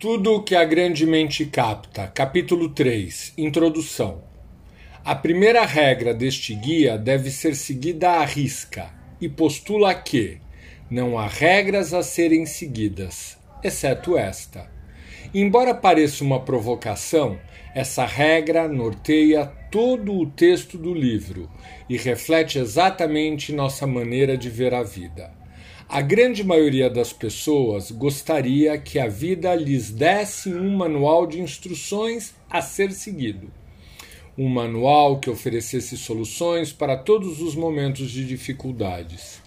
Tudo o que a grande mente capta. Capítulo 3 Introdução. A primeira regra deste guia deve ser seguida à risca e postula que não há regras a serem seguidas, exceto esta. Embora pareça uma provocação, essa regra norteia todo o texto do livro e reflete exatamente nossa maneira de ver a vida. A grande maioria das pessoas gostaria que a vida lhes desse um manual de instruções a ser seguido. Um manual que oferecesse soluções para todos os momentos de dificuldades.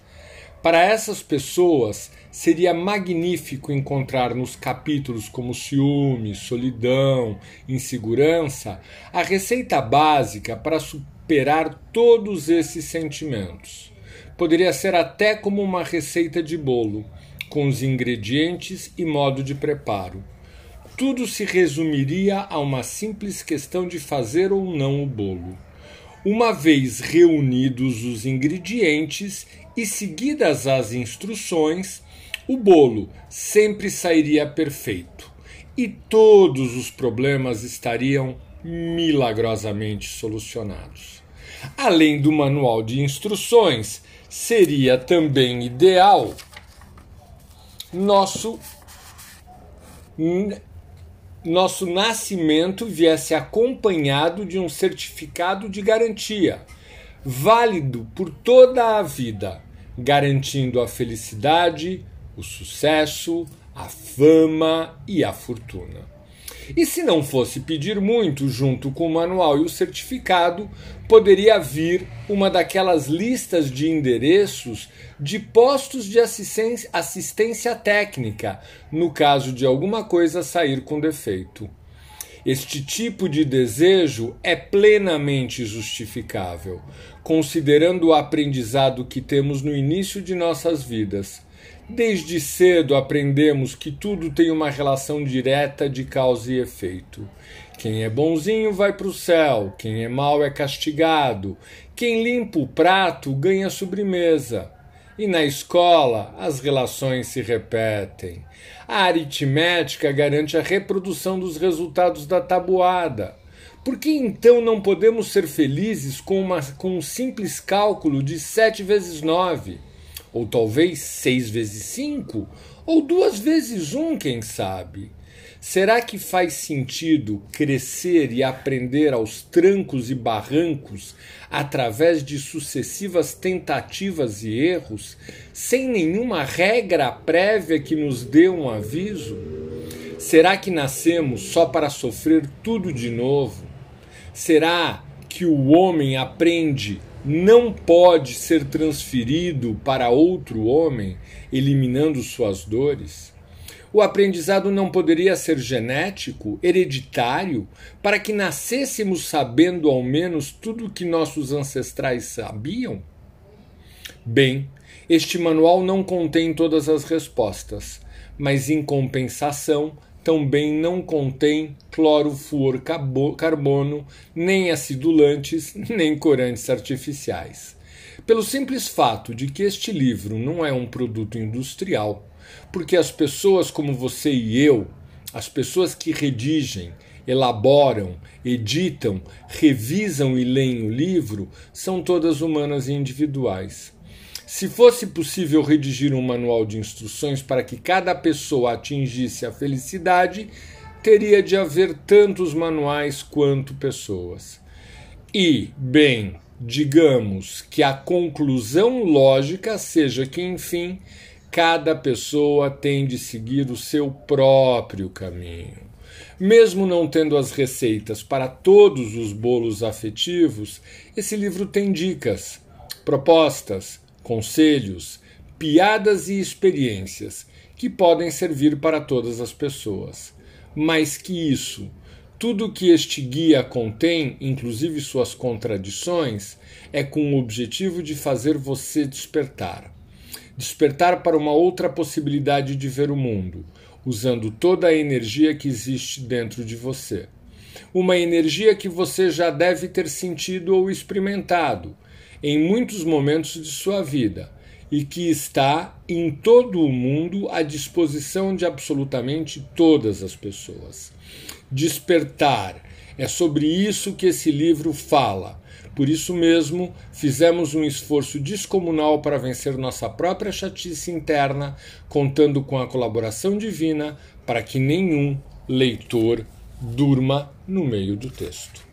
Para essas pessoas, seria magnífico encontrar nos capítulos como ciúme, solidão, insegurança, a receita básica para superar todos esses sentimentos. Poderia ser até como uma receita de bolo, com os ingredientes e modo de preparo. Tudo se resumiria a uma simples questão de fazer ou não o bolo. Uma vez reunidos os ingredientes e seguidas as instruções, o bolo sempre sairia perfeito e todos os problemas estariam milagrosamente solucionados. Além do manual de instruções, seria também ideal nosso nosso nascimento viesse acompanhado de um certificado de garantia, válido por toda a vida, garantindo a felicidade, o sucesso, a fama e a fortuna. E se não fosse pedir muito, junto com o manual e o certificado, poderia vir uma daquelas listas de endereços de postos de assistência, assistência técnica, no caso de alguma coisa sair com defeito. Este tipo de desejo é plenamente justificável, considerando o aprendizado que temos no início de nossas vidas Desde cedo aprendemos que tudo tem uma relação direta de causa e efeito. Quem é bonzinho vai para o céu, quem é mau é castigado, quem limpa o prato ganha sobremesa. E na escola as relações se repetem. A aritmética garante a reprodução dos resultados da tabuada. Por que então não podemos ser felizes com, uma, com um simples cálculo de 7 vezes 9? Ou talvez seis vezes cinco, ou duas vezes um, quem sabe? Será que faz sentido crescer e aprender aos trancos e barrancos através de sucessivas tentativas e erros, sem nenhuma regra prévia que nos dê um aviso? Será que nascemos só para sofrer tudo de novo? Será que o homem aprende não pode ser transferido para outro homem, eliminando suas dores? O aprendizado não poderia ser genético, hereditário, para que nascêssemos sabendo ao menos tudo o que nossos ancestrais sabiam? Bem, este manual não contém todas as respostas, mas em compensação também não contém clorofluorcarbono, nem acidulantes, nem corantes artificiais. Pelo simples fato de que este livro não é um produto industrial, porque as pessoas como você e eu, as pessoas que redigem, elaboram, editam, revisam e leem o livro, são todas humanas e individuais. Se fosse possível redigir um manual de instruções para que cada pessoa atingisse a felicidade, teria de haver tantos manuais quanto pessoas. E, bem, digamos que a conclusão lógica seja que, enfim, cada pessoa tem de seguir o seu próprio caminho. Mesmo não tendo as receitas para todos os bolos afetivos, esse livro tem dicas, propostas, conselhos, piadas e experiências que podem servir para todas as pessoas. Mais que isso, tudo que este guia contém, inclusive suas contradições, é com o objetivo de fazer você despertar. Despertar para uma outra possibilidade de ver o mundo, usando toda a energia que existe dentro de você. Uma energia que você já deve ter sentido ou experimentado, em muitos momentos de sua vida e que está em todo o mundo à disposição de absolutamente todas as pessoas. Despertar é sobre isso que esse livro fala. Por isso mesmo, fizemos um esforço descomunal para vencer nossa própria chatice interna, contando com a colaboração divina para que nenhum leitor durma no meio do texto.